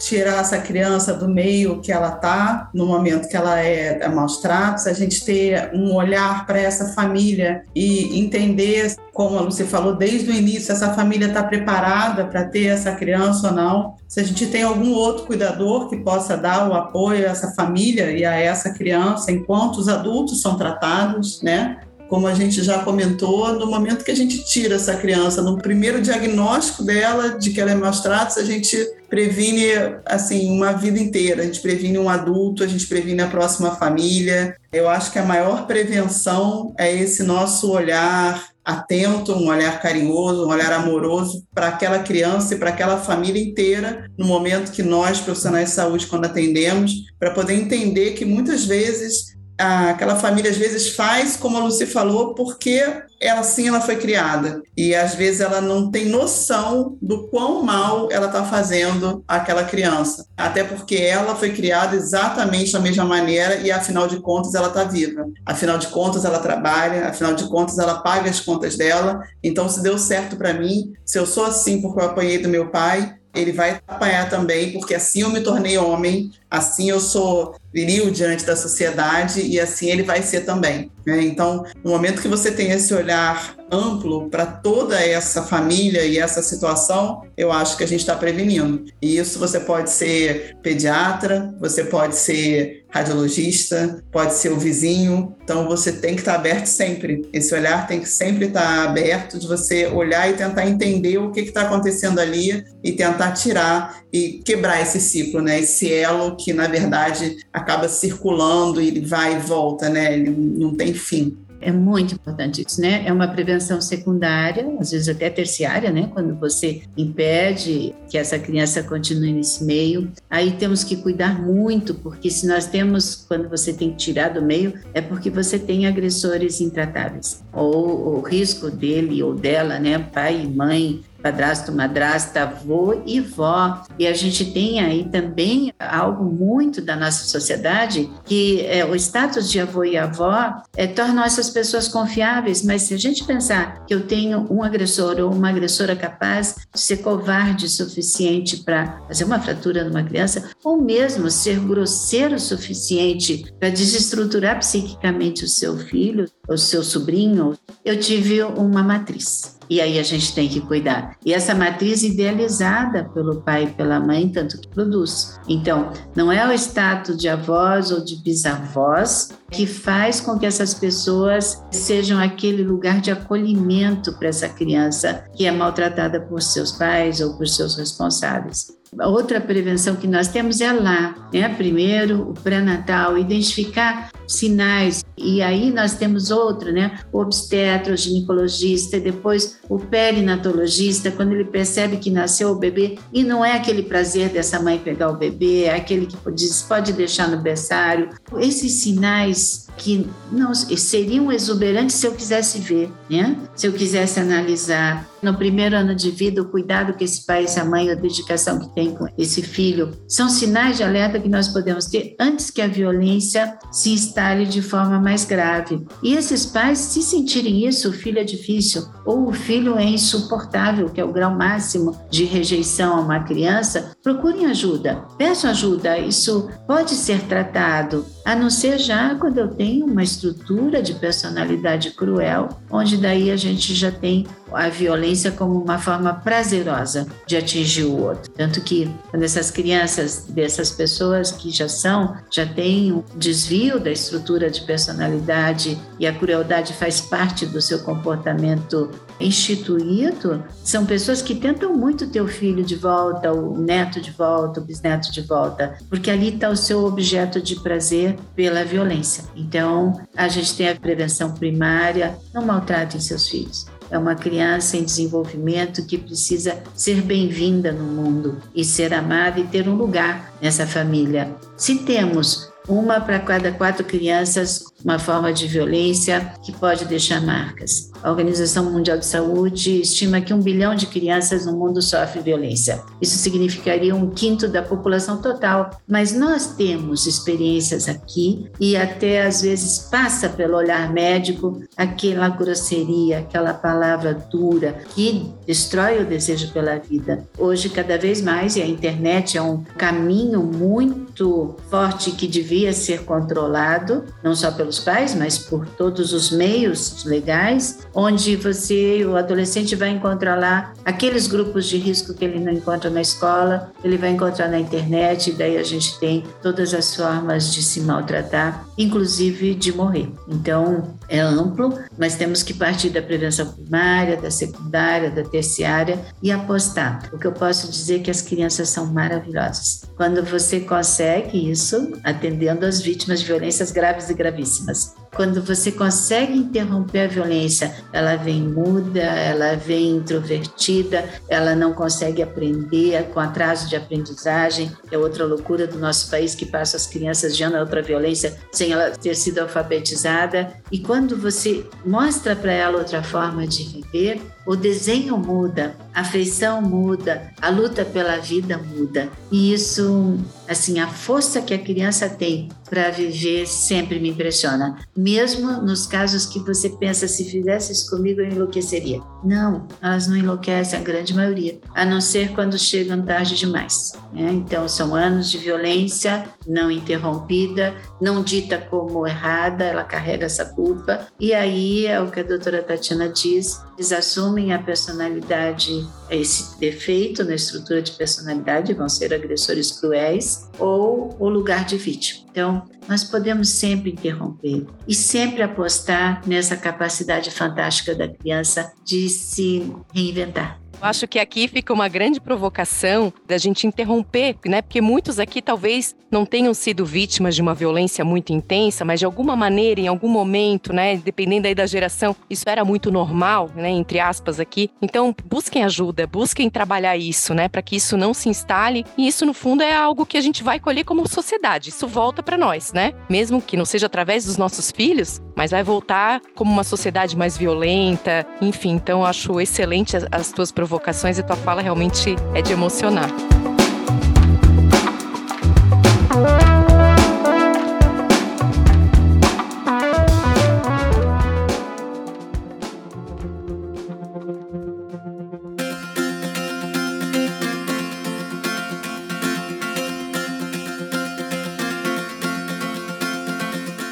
tirar essa criança do meio que ela está, no momento que ela é, é maus tratos, a gente ter um olhar para essa família e entender, como a Lucy falou desde o início, essa família está preparada para ter essa criança ou não. Se a gente tem algum outro cuidador que possa dar o apoio a essa família e a essa criança enquanto os adultos são tratados, né? Como a gente já comentou, no momento que a gente tira essa criança, no primeiro diagnóstico dela de que ela é maus tratos, a gente previne assim uma vida inteira. A gente previne um adulto, a gente previne a próxima família. Eu acho que a maior prevenção é esse nosso olhar atento, um olhar carinhoso, um olhar amoroso para aquela criança e para aquela família inteira, no momento que nós, profissionais de saúde, quando atendemos, para poder entender que muitas vezes aquela família às vezes faz, como a Lucy falou, porque ela assim ela foi criada. E às vezes ela não tem noção do quão mal ela está fazendo aquela criança. Até porque ela foi criada exatamente da mesma maneira e afinal de contas ela está viva. Afinal de contas ela trabalha, afinal de contas ela paga as contas dela. Então se deu certo para mim, se eu sou assim porque eu apanhei do meu pai, ele vai apanhar também, porque assim eu me tornei homem, assim eu sou viril diante da sociedade e assim ele vai ser também. Né? Então, no momento que você tem esse olhar amplo para toda essa família e essa situação, eu acho que a gente está prevenindo. E isso você pode ser pediatra, você pode ser radiologista, pode ser o vizinho. Então você tem que estar tá aberto sempre. Esse olhar tem que sempre estar tá aberto de você olhar e tentar entender o que está acontecendo ali e tentar tirar e quebrar esse ciclo, né? Esse elo que na verdade acaba circulando e ele vai e volta, né? Ele não tem fim. É muito importante isso, né? É uma prevenção secundária, às vezes até terciária, né? Quando você impede que essa criança continue nesse meio. Aí temos que cuidar muito, porque se nós temos, quando você tem que tirar do meio, é porque você tem agressores intratáveis. Ou o risco dele ou dela, né? Pai e mãe padrasto, madrasta, avô e vó. E a gente tem aí também algo muito da nossa sociedade que é, o status de avô e avó é, essas pessoas confiáveis, mas se a gente pensar que eu tenho um agressor ou uma agressora capaz de ser covarde o suficiente para fazer uma fratura numa criança, ou mesmo ser grosseiro o suficiente para desestruturar psiquicamente o seu filho, o seu sobrinho, eu tive uma matriz. E aí a gente tem que cuidar. E essa matriz idealizada pelo pai e pela mãe, tanto que produz. Então, não é o status de avós ou de bisavós que faz com que essas pessoas sejam aquele lugar de acolhimento para essa criança que é maltratada por seus pais ou por seus responsáveis. Outra prevenção que nós temos é lá, né? Primeiro, o pré-natal, identificar sinais. E aí nós temos outro, né? O obstetra, o ginecologista, e depois o perinatologista, quando ele percebe que nasceu o bebê e não é aquele prazer dessa mãe pegar o bebê, é aquele que diz pode deixar no berçário. Esses sinais que não seriam exuberantes se eu quisesse ver, né? Se eu quisesse analisar no primeiro ano de vida o cuidado que esse pai, essa mãe, a dedicação que tem com esse filho, são sinais de alerta que nós podemos ter antes que a violência se instale de forma mais grave. E esses pais, se sentirem isso, o filho é difícil ou o filho é insuportável, que é o grau máximo de rejeição a uma criança, procurem ajuda. Peçam ajuda. Isso pode ser tratado a não ser já quando eu tenho uma estrutura de personalidade cruel, onde daí a gente já tem a violência como uma forma prazerosa de atingir o outro. Tanto que quando essas crianças, dessas pessoas que já são, já têm um desvio da estrutura de personalidade e a crueldade faz parte do seu comportamento instituído, são pessoas que tentam muito ter o filho de volta, o neto de volta, o bisneto de volta, porque ali está o seu objeto de prazer pela violência. Então, a gente tem a prevenção primária, não maltratem seus filhos. É uma criança em desenvolvimento que precisa ser bem-vinda no mundo e ser amada e ter um lugar nessa família. Se temos uma para cada quatro crianças uma forma de violência que pode deixar marcas. A Organização Mundial de Saúde estima que um bilhão de crianças no mundo sofrem violência. Isso significaria um quinto da população total. Mas nós temos experiências aqui e até às vezes passa pelo olhar médico aquela grosseria, aquela palavra dura que destrói o desejo pela vida. Hoje, cada vez mais, e a internet é um caminho muito forte que devia ser controlado, não só pelos pais, mas por todos os meios legais, onde você, o adolescente, vai encontrar lá aqueles grupos de risco que ele não encontra na escola, ele vai encontrar na internet, e daí a gente tem todas as formas de se maltratar, inclusive de morrer. Então, é amplo, mas temos que partir da prevenção primária, da secundária, da terciária e apostar. O que eu posso dizer é que as crianças são maravilhosas. Quando você consegue isso, atendendo as vítimas de violências graves e gravíssimas. Christmas. Quando você consegue interromper a violência, ela vem muda, ela vem introvertida, ela não consegue aprender com atraso de aprendizagem. É outra loucura do nosso país que passa as crianças de ano a outra violência sem ela ter sido alfabetizada. E quando você mostra para ela outra forma de viver, o desenho muda, a feição muda, a luta pela vida muda. E isso, assim, a força que a criança tem para viver sempre me impressiona. Mesmo nos casos que você pensa, se fizesse isso comigo, eu enlouqueceria. Não, elas não enlouquecem, a grande maioria, a não ser quando chegam tarde demais. Né? Então, são anos de violência não interrompida, não dita como errada, ela carrega essa culpa. E aí é o que a doutora Tatiana diz: eles assumem a personalidade, esse defeito na estrutura de personalidade, vão ser agressores cruéis, ou o lugar de vítima. Então, nós podemos sempre interromper e sempre apostar nessa capacidade fantástica da criança de se reinventar. Eu acho que aqui fica uma grande provocação da gente interromper, né? Porque muitos aqui talvez não tenham sido vítimas de uma violência muito intensa, mas de alguma maneira, em algum momento, né? Dependendo aí da geração, isso era muito normal, né? Entre aspas aqui. Então, busquem ajuda, busquem trabalhar isso, né? Para que isso não se instale. E isso, no fundo, é algo que a gente vai colher como sociedade. Isso volta para nós, né? Mesmo que não seja através dos nossos filhos, mas vai voltar como uma sociedade mais violenta. Enfim, então, acho excelente as, as tuas provocações provocações e tua fala realmente é de emocionar.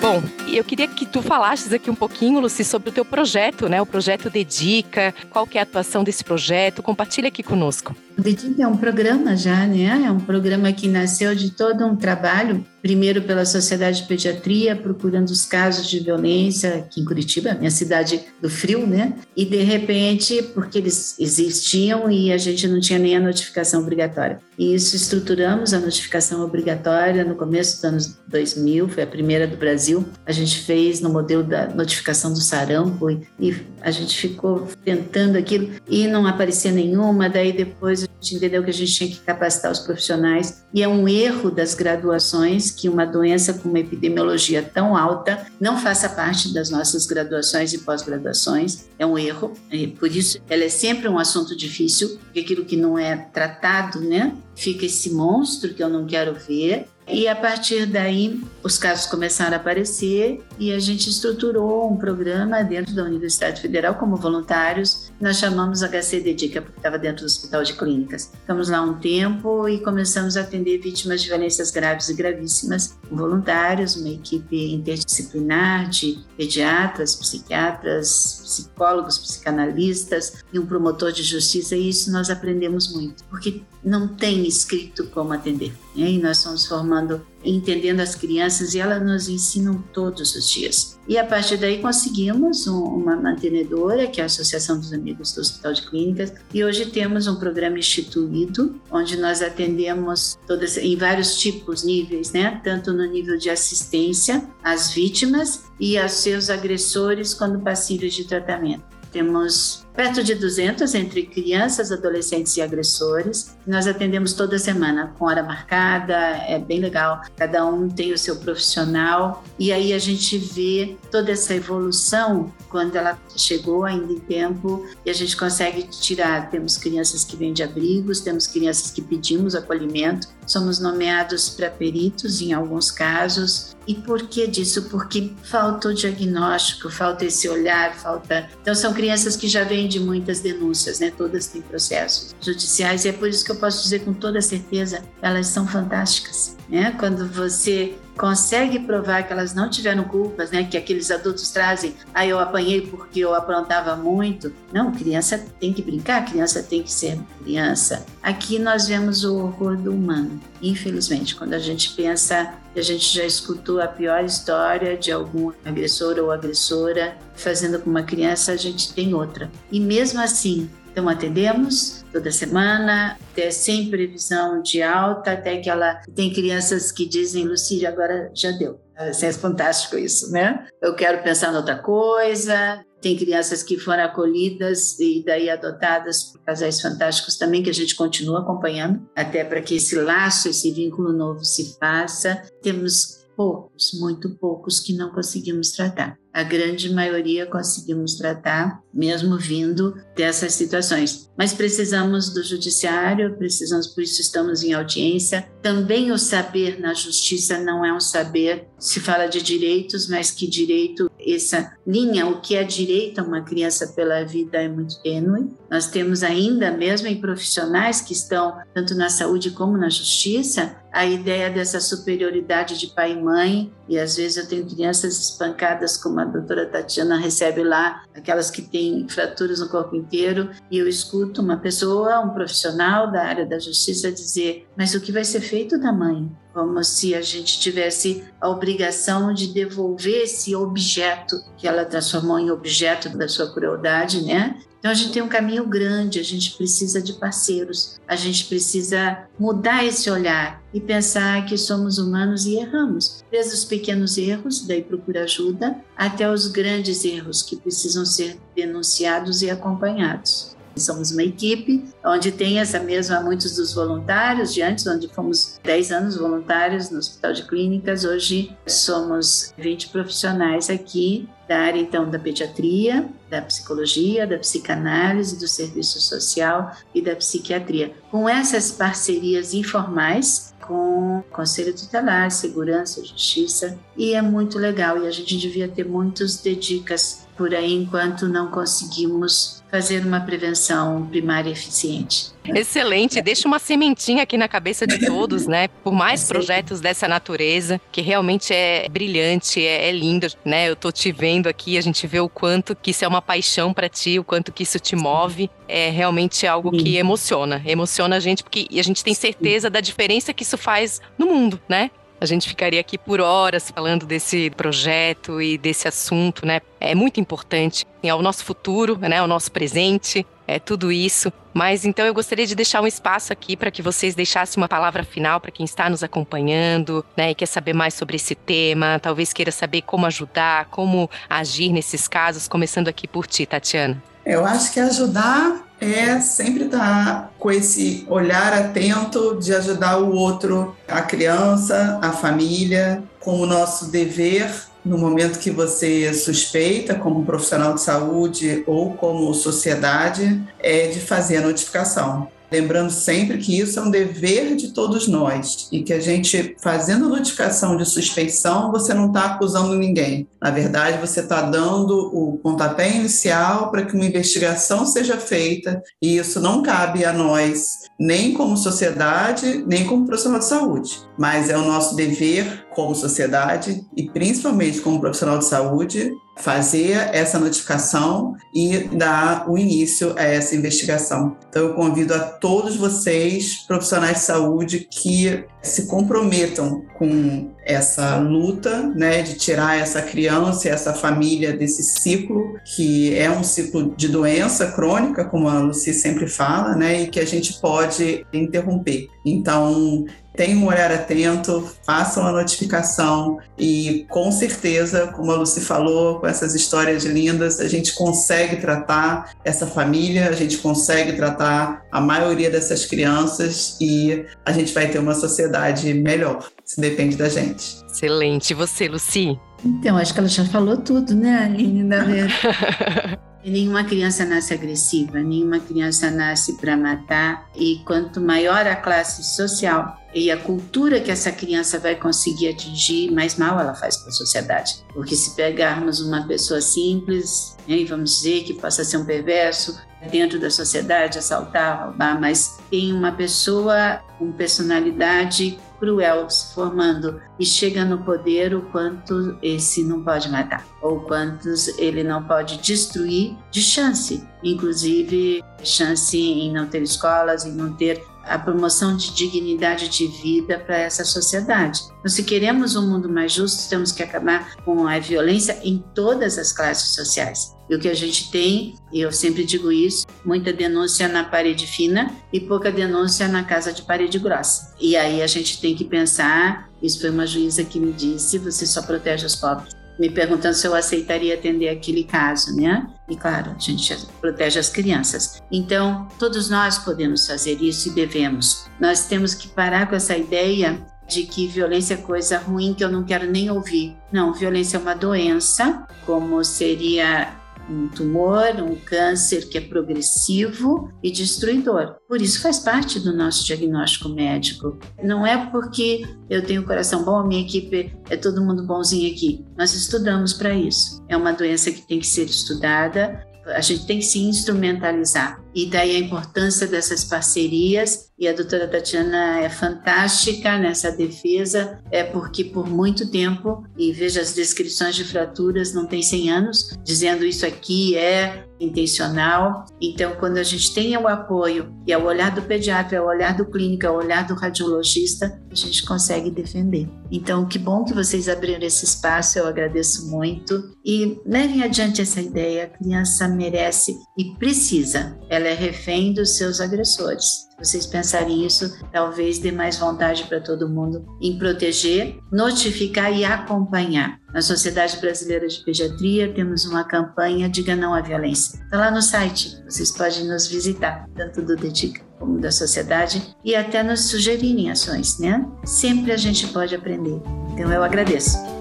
Bom, eu queria que tu falasses aqui um pouquinho, Luci, sobre o teu projeto, né? O projeto Dedica, qual que é a atuação desse projeto? Compartilha aqui conosco. O DIDIP é um programa já, né? É um programa que nasceu de todo um trabalho primeiro pela Sociedade de Pediatria, procurando os casos de violência aqui em Curitiba, minha cidade do frio, né? E de repente, porque eles existiam e a gente não tinha nem a notificação obrigatória. E isso estruturamos a notificação obrigatória no começo dos anos 2000, foi a primeira do Brasil. A gente fez no modelo da notificação do sarampo e, e a gente ficou tentando aquilo e não aparecia nenhuma. Daí depois gente entendeu que a gente tinha que capacitar os profissionais e é um erro das graduações que uma doença com uma epidemiologia tão alta não faça parte das nossas graduações e pós-graduações. É um erro, por isso ela é sempre um assunto difícil, porque aquilo que não é tratado, né, fica esse monstro que eu não quero ver e a partir daí, os casos começaram a aparecer e a gente estruturou um programa dentro da Universidade Federal como voluntários. Nós chamamos HCDD, que é porque estava dentro do Hospital de Clínicas. Ficamos lá um tempo e começamos a atender vítimas de violências graves e gravíssimas, voluntários, uma equipe interdisciplinar de pediatras, psiquiatras, psicólogos, psicanalistas e um promotor de justiça. E isso nós aprendemos muito, porque não tem escrito como atender. Né? E nós somos formando, entendendo as crianças e elas nos ensinam todos os dias. E a partir daí conseguimos um, uma mantenedora, que é a Associação dos Amigos do Hospital de Clínicas, e hoje temos um programa instituído, onde nós atendemos todas, em vários tipos, níveis, né? tanto no nível de assistência às vítimas e aos seus agressores quando passíveis de tratamento. Temos perto de 200 entre crianças, adolescentes e agressores. Nós atendemos toda semana com hora marcada, é bem legal. Cada um tem o seu profissional e aí a gente vê toda essa evolução quando ela chegou ainda em tempo e a gente consegue tirar. Temos crianças que vêm de abrigos, temos crianças que pedimos acolhimento, somos nomeados para peritos em alguns casos. E por que disso? Porque falta o diagnóstico, falta esse olhar, falta. Então, são crianças que já vêm de muitas denúncias, né? Todas têm processos judiciais e é por isso que eu posso dizer com toda certeza, elas são fantásticas, né? Quando você consegue provar que elas não tiveram culpas, né? Que aqueles adultos trazem, ah, eu apanhei porque eu aprontava muito. Não, criança tem que brincar, criança tem que ser criança. Aqui nós vemos o horror do humano, infelizmente, quando a gente pensa a gente já escutou a pior história de algum agressor ou agressora fazendo com uma criança, a gente tem outra. E mesmo assim, então, atendemos toda semana, até sem previsão de alta, até que ela tem crianças que dizem, Lucília, agora já deu. É fantástico isso, né? Eu quero pensar em outra coisa. Tem crianças que foram acolhidas e daí adotadas por casais fantásticos também, que a gente continua acompanhando, até para que esse laço, esse vínculo novo se faça. Temos poucos, muito poucos que não conseguimos tratar a grande maioria conseguimos tratar, mesmo vindo dessas situações. Mas precisamos do judiciário, precisamos, por isso estamos em audiência. Também o saber na justiça não é um saber, se fala de direitos, mas que direito, essa linha, o que é direito a uma criança pela vida é muito tênue. Nós temos ainda, mesmo em profissionais que estão tanto na saúde como na justiça, a ideia dessa superioridade de pai e mãe, e às vezes eu tenho crianças espancadas como a doutora Tatiana recebe lá, aquelas que têm fraturas no corpo inteiro, e eu escuto uma pessoa, um profissional da área da justiça dizer: Mas o que vai ser feito da mãe? Como se a gente tivesse a obrigação de devolver esse objeto que ela transformou em objeto da sua crueldade, né? Então a gente tem um caminho grande, a gente precisa de parceiros, a gente precisa mudar esse olhar e pensar que somos humanos e erramos. Desde os pequenos erros, daí procura ajuda, até os grandes erros que precisam ser denunciados e acompanhados. Somos uma equipe onde tem essa mesma, muitos dos voluntários de antes, onde fomos 10 anos voluntários no Hospital de Clínicas, hoje somos 20 profissionais aqui da área então da pediatria, da psicologia, da psicanálise, do serviço social e da psiquiatria. Com essas parcerias informais com Conselho Tutelar, Segurança, Justiça, e é muito legal e a gente devia ter muitos dedicas por aí enquanto não conseguimos fazer uma prevenção primária eficiente. Excelente, deixa uma sementinha aqui na cabeça de todos, né? Por mais projetos dessa natureza, que realmente é brilhante, é, é lindo, né? Eu tô te vendo aqui, a gente vê o quanto que isso é uma paixão para ti, o quanto que isso te move. É realmente algo que emociona, emociona a gente, porque a gente tem certeza da diferença que isso faz no mundo, né? A gente ficaria aqui por horas falando desse projeto e desse assunto, né? É muito importante. É o nosso futuro, né? É o nosso presente, é tudo isso. Mas então eu gostaria de deixar um espaço aqui para que vocês deixassem uma palavra final para quem está nos acompanhando, né? E quer saber mais sobre esse tema, talvez queira saber como ajudar, como agir nesses casos, começando aqui por ti, Tatiana. Eu acho que ajudar é sempre estar com esse olhar atento de ajudar o outro, a criança, a família, com o nosso dever no momento que você suspeita, como profissional de saúde ou como sociedade, é de fazer a notificação. Lembrando sempre que isso é um dever de todos nós e que a gente, fazendo notificação de suspeição, você não está acusando ninguém. Na verdade, você está dando o pontapé inicial para que uma investigação seja feita e isso não cabe a nós, nem como sociedade, nem como profissional de saúde. Mas é o nosso dever como sociedade e principalmente como profissional de saúde fazer essa notificação e dar o início a essa investigação. Então, eu convido a todos vocês, profissionais de saúde, que se comprometam com essa luta, né, de tirar essa criança essa família desse ciclo, que é um ciclo de doença crônica, como a Lucy sempre fala, né, e que a gente pode interromper. Então, tenham um olhar atento, façam a notificação e com certeza, como a Lucy falou, com essas histórias lindas, a gente consegue tratar essa família, a gente consegue tratar a maioria dessas crianças e a gente vai ter uma sociedade melhor. Isso depende da gente. Excelente. E você, Lucy? Então, acho que ela já falou tudo, né, Aline? Na (laughs) verdade. Nenhuma criança nasce agressiva, nenhuma criança nasce para matar, e quanto maior a classe social e a cultura que essa criança vai conseguir atingir, mais mal ela faz para a sociedade. Porque se pegarmos uma pessoa simples, né, vamos dizer que possa ser um perverso, dentro da sociedade, assaltar, roubar, mas tem uma pessoa com personalidade cruel se formando e chega no poder o quanto esse não pode matar ou quantos ele não pode destruir de chance, inclusive chance em não ter escolas, em não ter a promoção de dignidade de vida para essa sociedade. Então, se queremos um mundo mais justo, temos que acabar com a violência em todas as classes sociais. E o que a gente tem, e eu sempre digo isso, muita denúncia na parede fina e pouca denúncia na casa de parede grossa. E aí a gente tem que pensar, isso foi uma juíza que me disse, você só protege os pobres me perguntando se eu aceitaria atender aquele caso, né? E claro, a gente protege as crianças. Então, todos nós podemos fazer isso e devemos. Nós temos que parar com essa ideia de que violência é coisa ruim que eu não quero nem ouvir. Não, violência é uma doença, como seria um tumor, um câncer que é progressivo e destruidor. Por isso faz parte do nosso diagnóstico médico. Não é porque eu tenho coração bom, a minha equipe é todo mundo bonzinho aqui. Nós estudamos para isso. É uma doença que tem que ser estudada, a gente tem que se instrumentalizar. E daí a importância dessas parcerias. E a doutora Tatiana é fantástica nessa defesa, é porque por muito tempo, e veja as descrições de fraturas, não tem 100 anos, dizendo isso aqui é intencional. Então, quando a gente tem o apoio, e é o olhar do pediatra, é o olhar do clínico, é o olhar do radiologista, a gente consegue defender. Então, que bom que vocês abriram esse espaço, eu agradeço muito. E levem adiante essa ideia, a criança merece e precisa. Ela é refém dos seus agressores vocês pensarem isso, talvez dê mais vontade para todo mundo em proteger, notificar e acompanhar. Na Sociedade Brasileira de Pediatria temos uma campanha Diga Não à Violência. Está lá no site, vocês podem nos visitar, tanto do Dedica como da sociedade, e até nos sugerirem ações, né? Sempre a gente pode aprender. Então eu agradeço.